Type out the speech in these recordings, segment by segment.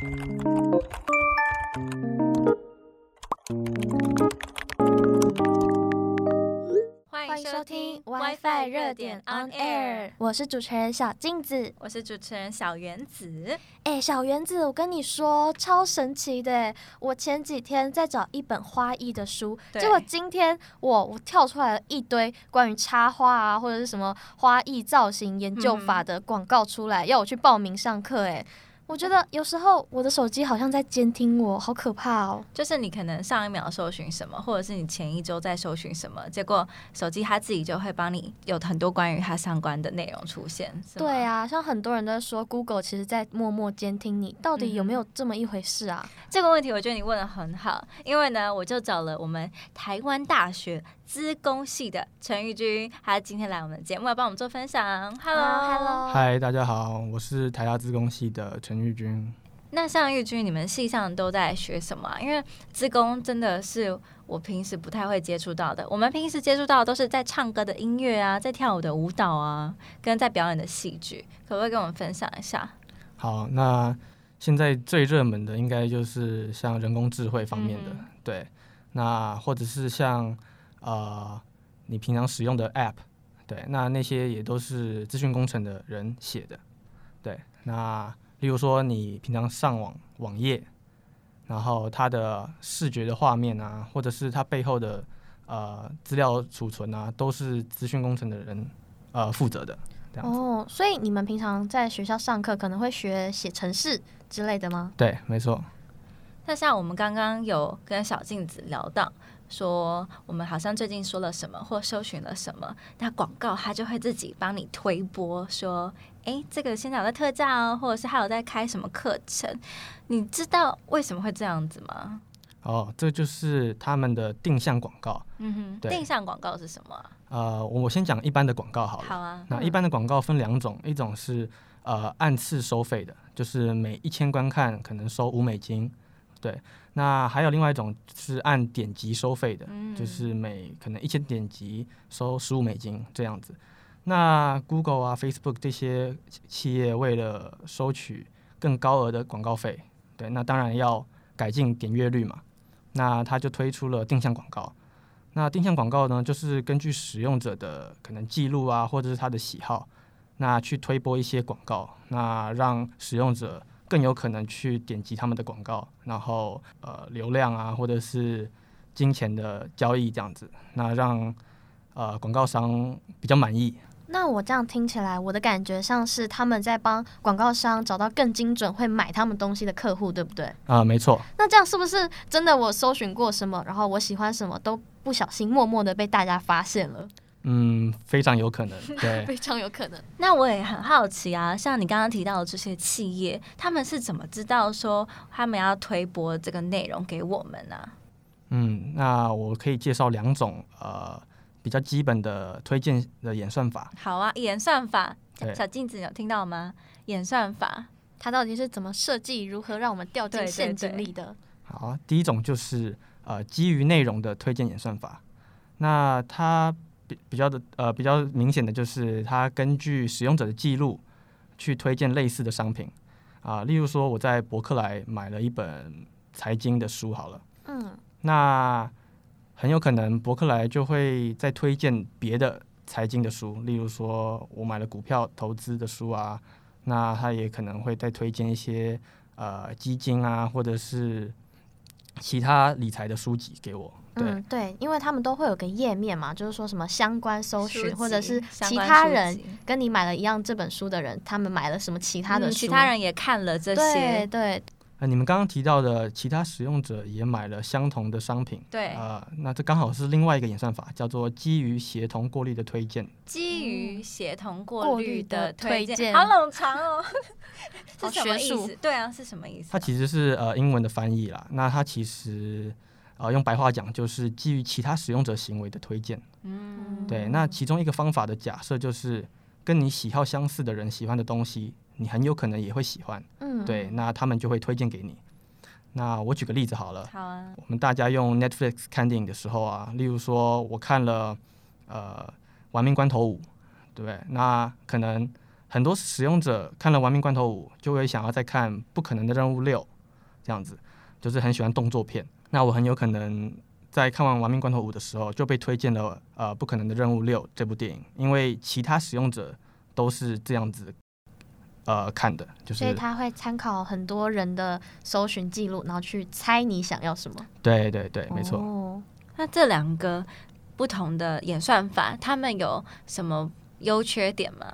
欢迎收听 WiFi 热点 On Air，我是主持人小镜子，我是主持人小原子。哎，小原子，我跟你说，超神奇的！我前几天在找一本花艺的书，结果今天我我跳出来了一堆关于插花啊，或者是什么花艺造型研究法的广告出来，嗯、要我去报名上课。哎。我觉得有时候我的手机好像在监听我，好可怕哦！就是你可能上一秒搜寻什么，或者是你前一周在搜寻什么，结果手机它自己就会帮你有很多关于它相关的内容出现。对啊，像很多人都说 Google 其实在默默监听你，到底有没有这么一回事啊？嗯，这个问题我觉得你问的很好，因为呢，我就找了我们台湾大学资工系的陈玉君，他今天来我们的节目要帮我们做分享。Hello，Hello，嗨，大家好，我是台大资工系的陈。玉君，那像玉君，你们系上都在学什么？因为资工真的是我平时不太会接触到的。我们平时接触到的都是在唱歌的音乐啊，在跳舞的舞蹈啊，跟在表演的戏剧。可不可以跟我们分享一下？好，那现在最热门的应该就是像人工智慧方面的，嗯、对。那或者是像呃，你平常使用的 App，对，那那些也都是资讯工程的人写的，对。那例如说，你平常上网网页，然后它的视觉的画面啊，或者是它背后的呃资料储存啊，都是资讯工程的人呃负责的。哦，所以你们平常在学校上课可能会学写程式之类的吗？对，没错。那像我们刚刚有跟小镜子聊到，说我们好像最近说了什么或搜寻了什么，那广告它就会自己帮你推播说。哎，这个现在有在特价哦，或者是还有在开什么课程？你知道为什么会这样子吗？哦，这就是他们的定向广告。嗯哼，对，定向广告是什么？呃，我先讲一般的广告好了。好啊。那一般的广告分两种，嗯、一种是呃按次收费的，就是每一千观看可能收五美金。对。那还有另外一种是按点击收费的，嗯、就是每可能一千点击收十五美金这样子。那 Google 啊、Facebook 这些企业为了收取更高额的广告费，对，那当然要改进点阅率嘛。那他就推出了定向广告。那定向广告呢，就是根据使用者的可能记录啊，或者是他的喜好，那去推播一些广告，那让使用者更有可能去点击他们的广告，然后呃流量啊，或者是金钱的交易这样子，那让呃广告商比较满意。那我这样听起来，我的感觉像是他们在帮广告商找到更精准会买他们东西的客户，对不对？啊，没错。那这样是不是真的？我搜寻过什么，然后我喜欢什么，都不小心默默的被大家发现了？嗯，非常有可能，对，非常有可能。那我也很好奇啊，像你刚刚提到的这些企业，他们是怎么知道说他们要推播这个内容给我们呢？嗯，那我可以介绍两种呃。比较基本的推荐的演算法。好啊，演算法，小镜子有听到吗？演算法，它到底是怎么设计？如何让我们掉进陷阱里的？对对对。好啊，第一种就是呃基于内容的推荐演算法。那它比比较的呃比较明显的就是它根据使用者的记录去推荐类似的商品啊、呃。例如说我在博客来买了一本财经的书，好了，嗯，那。很有可能博客来就会再推荐别的财经的书，例如说我买了股票投资的书啊，那他也可能会再推荐一些呃基金啊，或者是其他理财的书籍给我。对、嗯，对，因为他们都会有个页面嘛，就是说什么相关搜寻，或者是其他人跟你买了一样这本书的人，他们买了什么其他的书，嗯、其他人也看了这些，对。对呃，你们刚刚提到的其他使用者也买了相同的商品，对，呃，那这刚好是另外一个演算法，叫做基于协同过滤的推荐。基于协同过滤的推荐，好冗长哦，是什么意思？对啊，是什么意思？它其实是呃英文的翻译啦。那它其实呃用白话讲就是基于其他使用者行为的推荐。嗯，对。那其中一个方法的假设就是跟你喜好相似的人喜欢的东西。你很有可能也会喜欢，嗯，对，那他们就会推荐给你。那我举个例子好了，好啊。我们大家用 Netflix 看电影的时候啊，例如说我看了呃《亡命关头五》，对不对？那可能很多使用者看了《亡命关头五》，就会想要再看《不可能的任务六》，这样子，就是很喜欢动作片。那我很有可能在看完《亡命关头五》的时候，就被推荐了呃《不可能的任务六》这部电影，因为其他使用者都是这样子呃看的，就是。所以他会参考很多人的搜寻记录，然后去猜你想要什么。对对对，没错。哦，那这两个不同的演算法，他们有什么优缺点吗？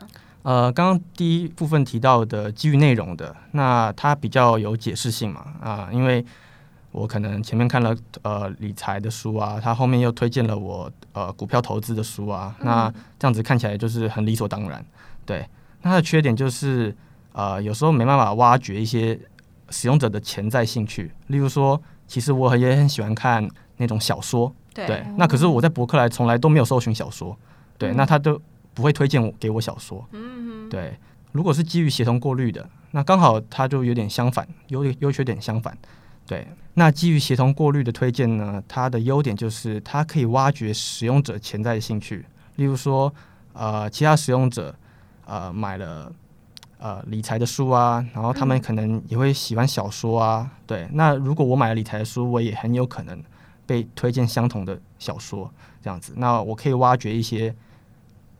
呃，刚刚第一部分提到的基于内容的，那它比较有解释性嘛，啊、呃，因为我可能前面看了呃理财的书啊，它后面又推荐了我呃股票投资的书啊，那这样子看起来就是很理所当然，对。那它的缺点就是呃有时候没办法挖掘一些使用者的潜在兴趣，例如说，其实我也很喜欢看那种小说，对，对，那可是我在博客来从来都没有搜寻小说，对，嗯、那他都不会推荐我给我小说。嗯对，如果是基于协同过滤的，那刚好它就有点相反，优优缺点相反。对，那基于协同过滤的推荐呢，它的优点就是它可以挖掘使用者潜在的兴趣，例如说，呃，其他使用者呃买了呃理财的书啊，然后他们可能也会喜欢小说啊。对，那如果我买了理财的书，我也很有可能被推荐相同的小说，这样子，那我可以挖掘一些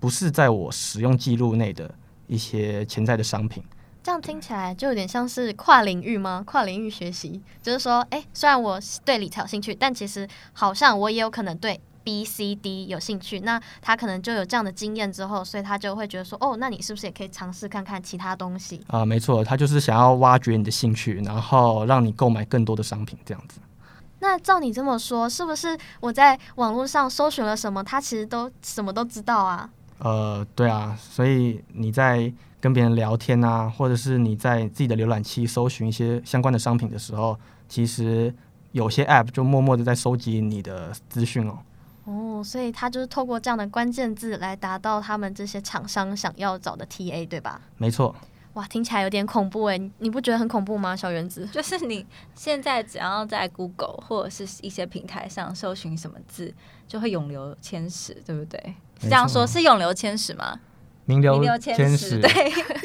不是在我使用记录内的。一些潜在的商品，这样听起来就有点像是跨领域吗？跨领域学习，就是说，哎、虽然我对理财有兴趣，但其实好像我也有可能对 B、C、D 有兴趣。那他可能就有这样的经验之后，所以他就会觉得说，哦，那你是不是也可以尝试看看其他东西？啊、呃，没错，他就是想要挖掘你的兴趣，然后让你购买更多的商品，这样子。那照你这么说，是不是我在网络上搜寻了什么，他其实都什么都知道啊？呃，对啊，所以你在跟别人聊天啊，或者是你在自己的浏览器搜寻一些相关的商品的时候，其实有些 App 就默默的在收集你的资讯哦。哦，所以他就是透过这样的关键字来达到他们这些厂商想要找的 TA，对吧？没错。哇，听起来有点恐怖哎，你不觉得很恐怖吗？小原子，就是你现在只要在 Google 或者是一些平台上搜寻什么字，就会永留千史，对不对？是这样说是永留千史吗？名流千史，对，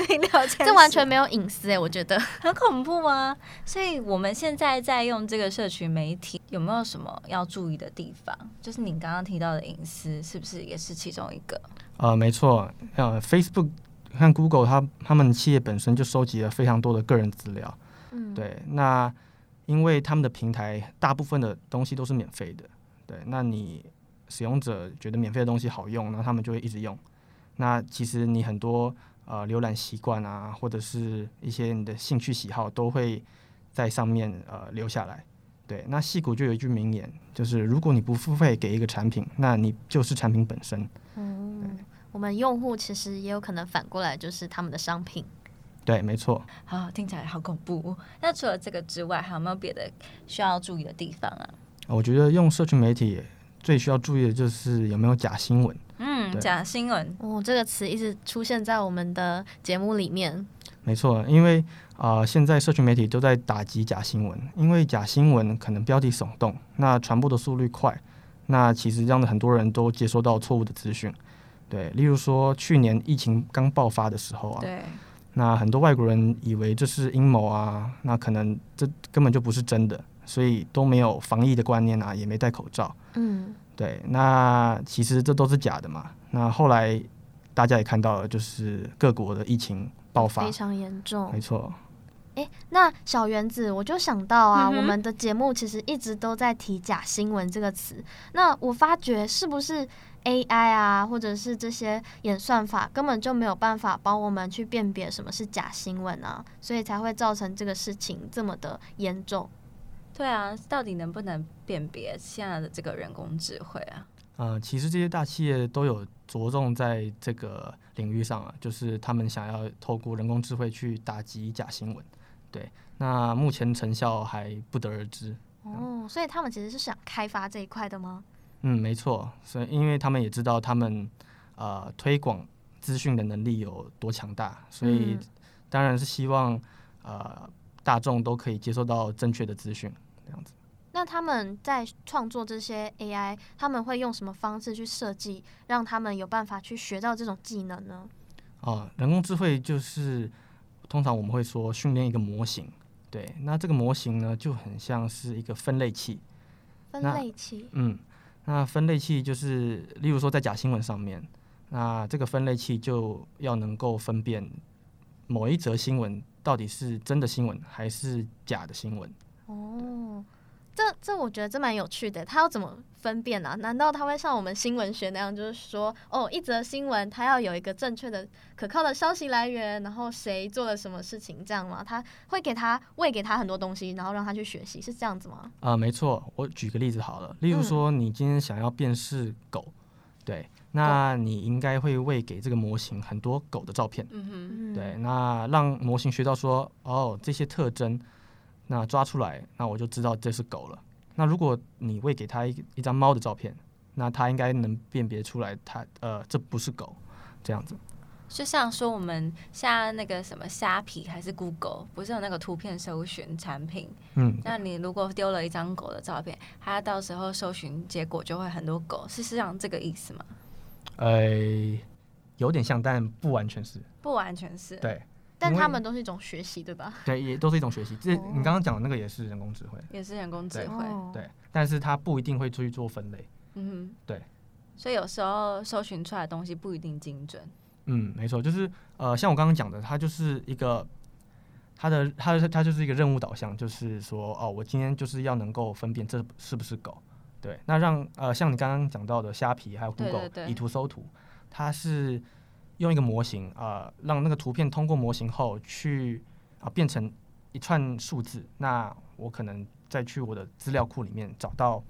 名流千史，这完全没有隐私诶，我觉得 很恐怖吗？所以我们现在在用这个社群媒体，有没有什么要注意的地方？就是你刚刚提到的隐私，是不是也是其中一个？呃，没错，呃，Facebook 和 Google，它他们企业本身就收集了非常多的个人资料，嗯，对，那因为他们的平台大部分的东西都是免费的，对，那你。使用者觉得免费的东西好用，那他们就会一直用。那其实你很多呃浏览习惯啊，或者是一些你的兴趣喜好，都会在上面呃留下来。对，那戏骨就有一句名言，就是如果你不付费给一个产品，那你就是产品本身。嗯，我们用户其实也有可能反过来就是他们的商品。对，没错。好，听起来好恐怖。那除了这个之外，还有没有别的需要注意的地方啊？我觉得用社群媒体。最需要注意的就是有没有假新闻。嗯，假新闻哦，这个词一直出现在我们的节目里面。没错，因为啊、呃，现在社群媒体都在打击假新闻，因为假新闻可能标题耸动，那传播的速率快，那其实让很多人都接收到错误的资讯。对，例如说去年疫情刚爆发的时候啊，对，那很多外国人以为这是阴谋啊，那可能这根本就不是真的。所以都没有防疫的观念啊，也没戴口罩。嗯，对，那其实这都是假的嘛。那后来大家也看到了，就是各国的疫情爆发非常严重。没错。哎，那小原子，我就想到啊，嗯、我们的节目其实一直都在提“假新闻”这个词。那我发觉是不是 AI 啊，或者是这些演算法根本就没有办法帮我们去辨别什么是假新闻啊，所以才会造成这个事情这么的严重。对啊，到底能不能辨别现在的这个人工智慧啊？呃，其实这些大企业都有着重在这个领域上啊，就是他们想要透过人工智慧去打击假新闻。对，那目前成效还不得而知。哦，所以他们其实是想开发这一块的吗？嗯，没错，所以因为他们也知道他们呃推广资讯的能力有多强大，所以当然是希望呃。大众都可以接受到正确的资讯，这样子。那他们在创作这些 AI，他们会用什么方式去设计，让他们有办法去学到这种技能呢？哦，人工智慧就是通常我们会说训练一个模型，对，那这个模型呢就很像是一个分类器。分类器。嗯，那分类器就是，例如说在假新闻上面，那这个分类器就要能够分辨某一则新闻到底是真的新闻还是假的新闻。哦。这这我觉得这蛮有趣的，他要怎么分辨呢、啊？难道他会像我们新闻学那样，就是说，哦，一则新闻它要有一个正确的、可靠的消息来源，然后谁做了什么事情，这样吗？他会给他喂给他很多东西，然后让他去学习，是这样子吗？啊、呃，没错。我举个例子好了，例如说，你今天想要辨识狗，嗯、对，那你应该会喂给这个模型很多狗的照片，嗯哼，对，那让模型学到说，哦，这些特征。那抓出来，那我就知道这是狗了。那如果你喂给他一一张猫的照片，那他应该能辨别出来它，它呃这不是狗，这样子。就像说我们像那个什么虾皮还是 Google，不是有那个图片搜寻产品？嗯，那你如果丢了一张狗的照片，它到时候搜寻结果就会很多狗，是是这个意思吗？呃，有点像，但不完全是。不完全是。对。但他们都是一种学习，对吧？对，也都是一种学习。这你刚刚讲的那个也是人工智慧，也是人工智慧。对，但是它不一定会出去做分类。嗯哼，对。所以有时候搜寻出来的东西不一定精准。嗯，没错，就是呃，像我刚刚讲的，它就是一个，它的它它就是一个任务导向，就是说哦，我今天就是要能够分辨这是不是狗。对，那让呃，像你刚刚讲到的虾皮还有 Google 以图搜图，它是。用一个模型啊、呃，让那个图片通过模型后去啊、呃、变成一串数字，那我可能再去我的资料库里面找到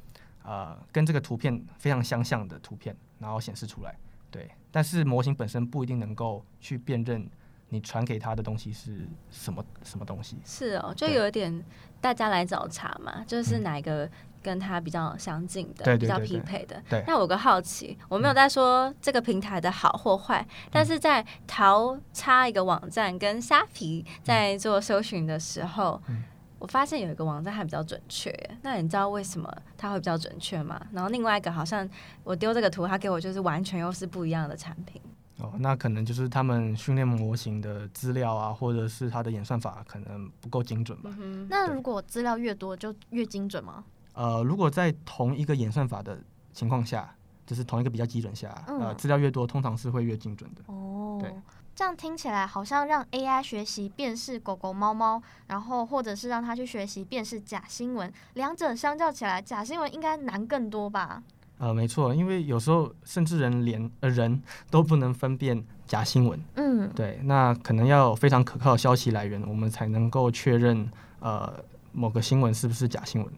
呃跟这个图片非常相像的图片，然后显示出来。对，但是模型本身不一定能够去辨认你传给他的东西是什么什么东西。是哦，就有一点大家来找茬嘛，就是哪一个。跟它比较相近的，比较匹配的。对，那我有个好奇，我没有在说这个平台的好或坏，嗯、但是在淘差一个网站跟虾皮在做搜寻的时候，嗯、我发现有一个网站还比较准确。那你知道为什么它会比较准确吗？然后另外一个好像我丢这个图，它给我就是完全又是不一样的产品。哦，那可能就是他们训练模型的资料啊，或者是它的演算法可能不够精准吧。嗯、那如果资料越多，就越精准吗？呃，如果在同一个演算法的情况下，就是同一个比较基准下，嗯、呃，资料越多，通常是会越精准的。哦，对，这样听起来好像让 AI 学习辨识狗狗、猫猫，然后或者是让它去学习辨识假新闻，两者相较起来，假新闻应该难更多吧？呃，没错，因为有时候甚至人连呃人都不能分辨假新闻。嗯，对，那可能要有非常可靠的消息来源，我们才能够确认呃某个新闻是不是假新闻。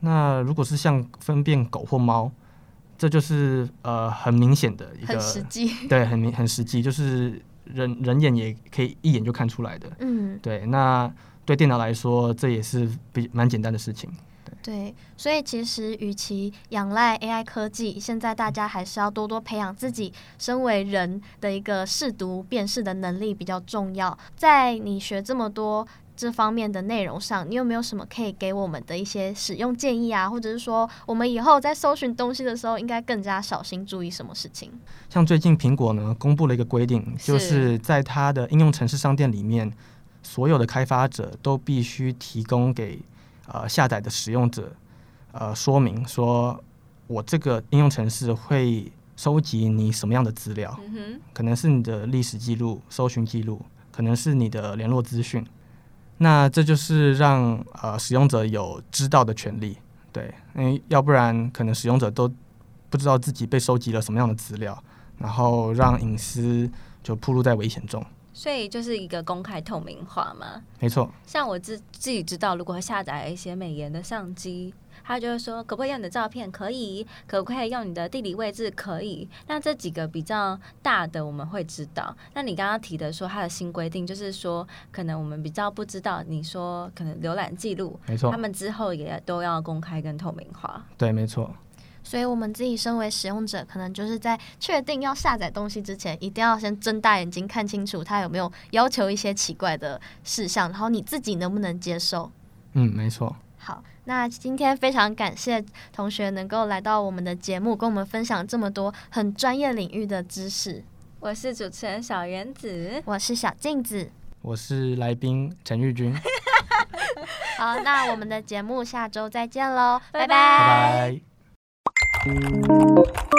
那如果是像分辨狗或猫，这就是呃很明显的一个，很实际，对，很明很实际，就是人人眼也可以一眼就看出来的。嗯，对。那对电脑来说，这也是比蛮简单的事情。对，所以其实与其仰赖 AI 科技，现在大家还是要多多培养自己身为人的一个识读辨识的能力比较重要。在你学这么多。这方面的内容上，你有没有什么可以给我们的一些使用建议啊？或者是说，我们以后在搜寻东西的时候，应该更加小心注意什么事情？像最近苹果呢，公布了一个规定，就是在它的应用程式商店里面，所有的开发者都必须提供给呃下载的使用者呃说明，说我这个应用程式会收集你什么样的资料，嗯哼，可能是你的历史记录、搜寻记录，可能是你的联络资讯。那这就是让呃使用者有知道的权利，对，因为要不然可能使用者都不知道自己被收集了什么样的资料，然后让隐私就暴露在危险中。所以就是一个公开透明化嘛。没错。像我自自己知道，如果下载一些美颜的相机。他就会说，可不可以用你的照片？可以，可不可以用你的地理位置？可以。那这几个比较大的，我们会知道。那你刚刚提的说，它的新规定就是说，可能我们比较不知道。你说可能浏览记录，没错，他们之后也都要公开跟透明化。对，没错。所以我们自己身为使用者，可能就是在确定要下载东西之前，一定要先睁大眼睛看清楚，它有没有要求一些奇怪的事项，然后你自己能不能接受？嗯，没错。好，那今天非常感谢同学能够来到我们的节目，跟我们分享这么多很专业领域的知识。我是主持人小原子，我是小镜子，我是来宾陈玉君。好，那我们的节目下周再见喽，拜拜。拜拜。Thank you.